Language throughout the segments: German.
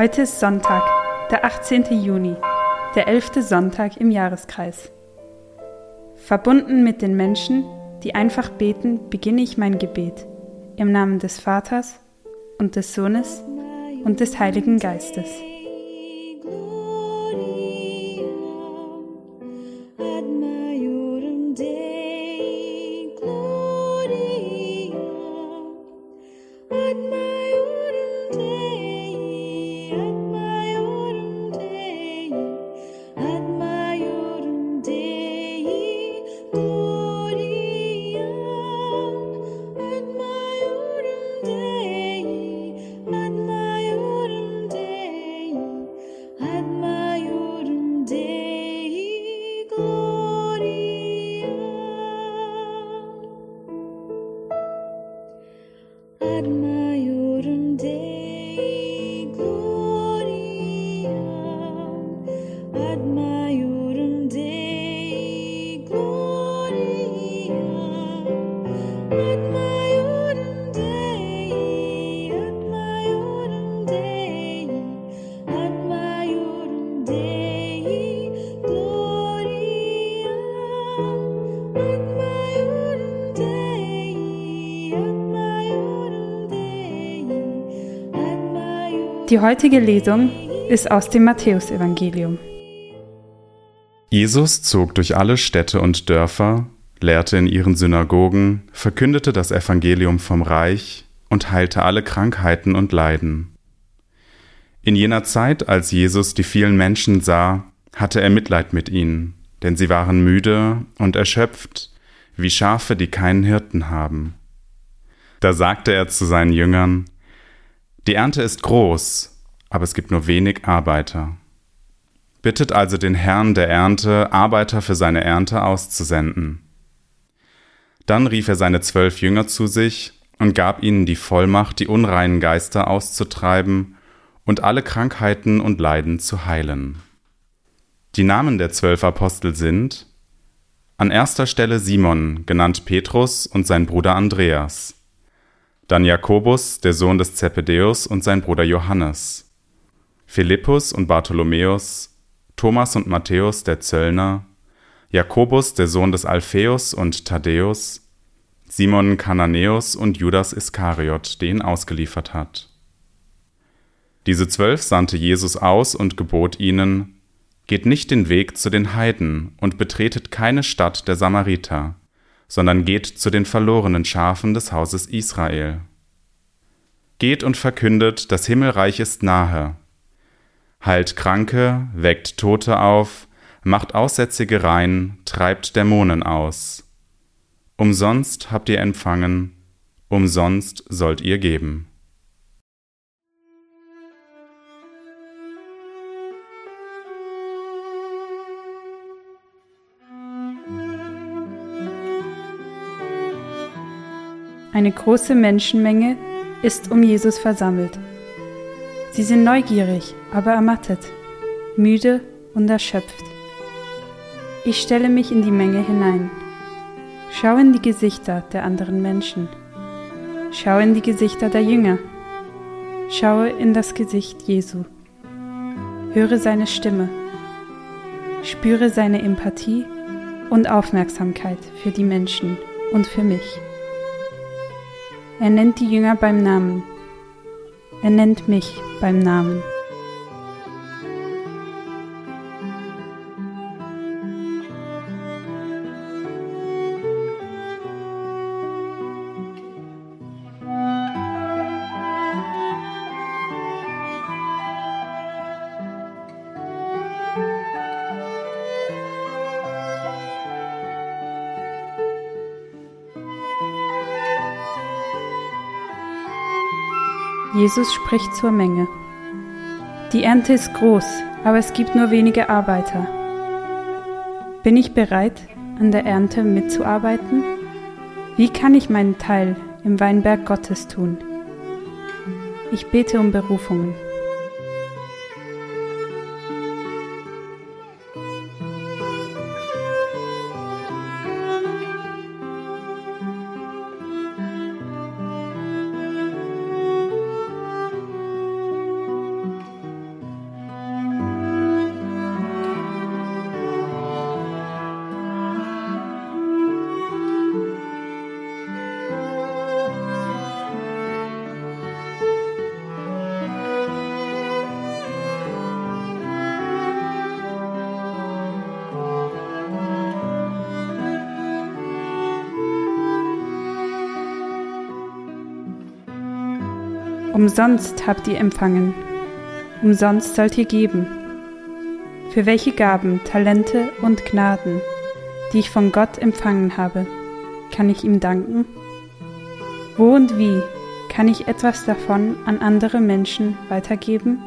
Heute ist Sonntag, der 18. Juni, der elfte Sonntag im Jahreskreis. Verbunden mit den Menschen, die einfach beten, beginne ich mein Gebet im Namen des Vaters und des Sohnes und des Heiligen Geistes. Die heutige Lesung ist aus dem Matthäusevangelium. Jesus zog durch alle Städte und Dörfer, lehrte in ihren Synagogen, verkündete das Evangelium vom Reich und heilte alle Krankheiten und Leiden. In jener Zeit, als Jesus die vielen Menschen sah, hatte er Mitleid mit ihnen, denn sie waren müde und erschöpft, wie Schafe, die keinen Hirten haben. Da sagte er zu seinen Jüngern, die Ernte ist groß, aber es gibt nur wenig Arbeiter. Bittet also den Herrn der Ernte, Arbeiter für seine Ernte auszusenden. Dann rief er seine zwölf Jünger zu sich und gab ihnen die Vollmacht, die unreinen Geister auszutreiben und alle Krankheiten und Leiden zu heilen. Die Namen der zwölf Apostel sind an erster Stelle Simon, genannt Petrus, und sein Bruder Andreas, dann Jakobus, der Sohn des Zebedäus und sein Bruder Johannes, Philippus und Bartholomäus, Thomas und Matthäus der Zöllner, Jakobus, der Sohn des Alpheus und Thaddäus, Simon Kananäus und Judas Iskariot, den ausgeliefert hat. Diese zwölf sandte Jesus aus und gebot ihnen, Geht nicht den Weg zu den Heiden und betretet keine Stadt der Samariter, sondern geht zu den verlorenen Schafen des Hauses Israel. Geht und verkündet, das Himmelreich ist nahe. Heilt Kranke, weckt Tote auf, macht Aussätzige rein, treibt Dämonen aus. Umsonst habt ihr empfangen, umsonst sollt ihr geben. Eine große Menschenmenge ist um Jesus versammelt. Sie sind neugierig, aber ermattet, müde und erschöpft. Ich stelle mich in die Menge hinein. Schau in die Gesichter der anderen Menschen. Schau in die Gesichter der Jünger. Schaue in das Gesicht Jesu. Höre seine Stimme. Spüre seine Empathie und Aufmerksamkeit für die Menschen und für mich. Er nennt die Jünger beim Namen. Er nennt mich beim Namen. Jesus spricht zur Menge. Die Ernte ist groß, aber es gibt nur wenige Arbeiter. Bin ich bereit, an der Ernte mitzuarbeiten? Wie kann ich meinen Teil im Weinberg Gottes tun? Ich bete um Berufungen. Umsonst habt ihr empfangen, umsonst sollt ihr geben. Für welche Gaben, Talente und Gnaden, die ich von Gott empfangen habe, kann ich ihm danken? Wo und wie kann ich etwas davon an andere Menschen weitergeben?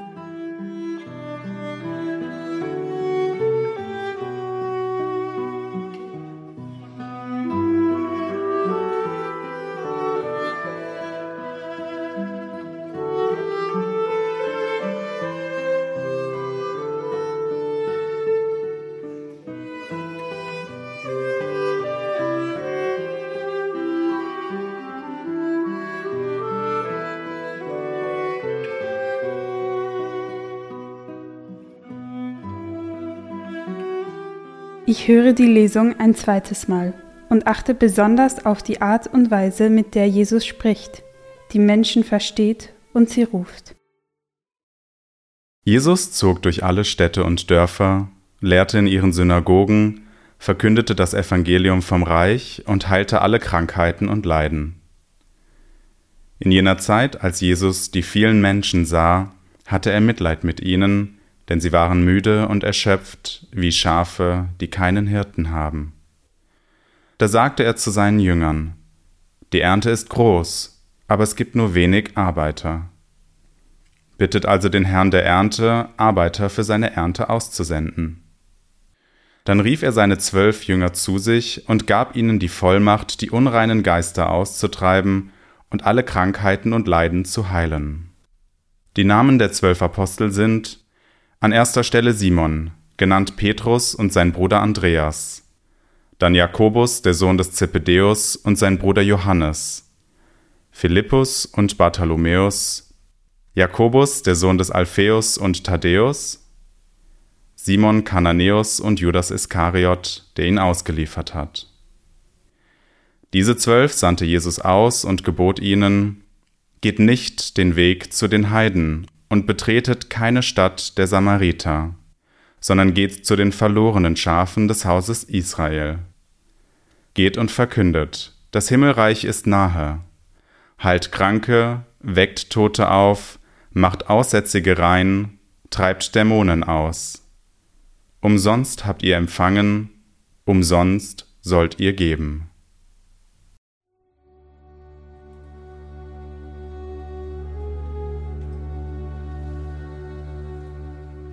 Ich höre die Lesung ein zweites Mal und achte besonders auf die Art und Weise, mit der Jesus spricht, die Menschen versteht und sie ruft. Jesus zog durch alle Städte und Dörfer, lehrte in ihren Synagogen, verkündete das Evangelium vom Reich und heilte alle Krankheiten und Leiden. In jener Zeit, als Jesus die vielen Menschen sah, hatte er Mitleid mit ihnen, denn sie waren müde und erschöpft wie Schafe, die keinen Hirten haben. Da sagte er zu seinen Jüngern, Die Ernte ist groß, aber es gibt nur wenig Arbeiter. Bittet also den Herrn der Ernte, Arbeiter für seine Ernte auszusenden. Dann rief er seine zwölf Jünger zu sich und gab ihnen die Vollmacht, die unreinen Geister auszutreiben und alle Krankheiten und Leiden zu heilen. Die Namen der zwölf Apostel sind an erster Stelle Simon, genannt Petrus und sein Bruder Andreas. Dann Jakobus, der Sohn des Zebedäus, und sein Bruder Johannes. Philippus und Bartholomäus. Jakobus, der Sohn des Alpheus und Thaddäus. Simon Kananäus und Judas Iskariot, der ihn ausgeliefert hat. Diese zwölf sandte Jesus aus und gebot ihnen, Geht nicht den Weg zu den Heiden und betretet keine Stadt der Samariter, sondern geht zu den verlorenen Schafen des Hauses Israel. Geht und verkündet, das Himmelreich ist nahe. Heilt Kranke, weckt Tote auf, macht Aussätzige rein, treibt Dämonen aus. Umsonst habt ihr empfangen, umsonst sollt ihr geben.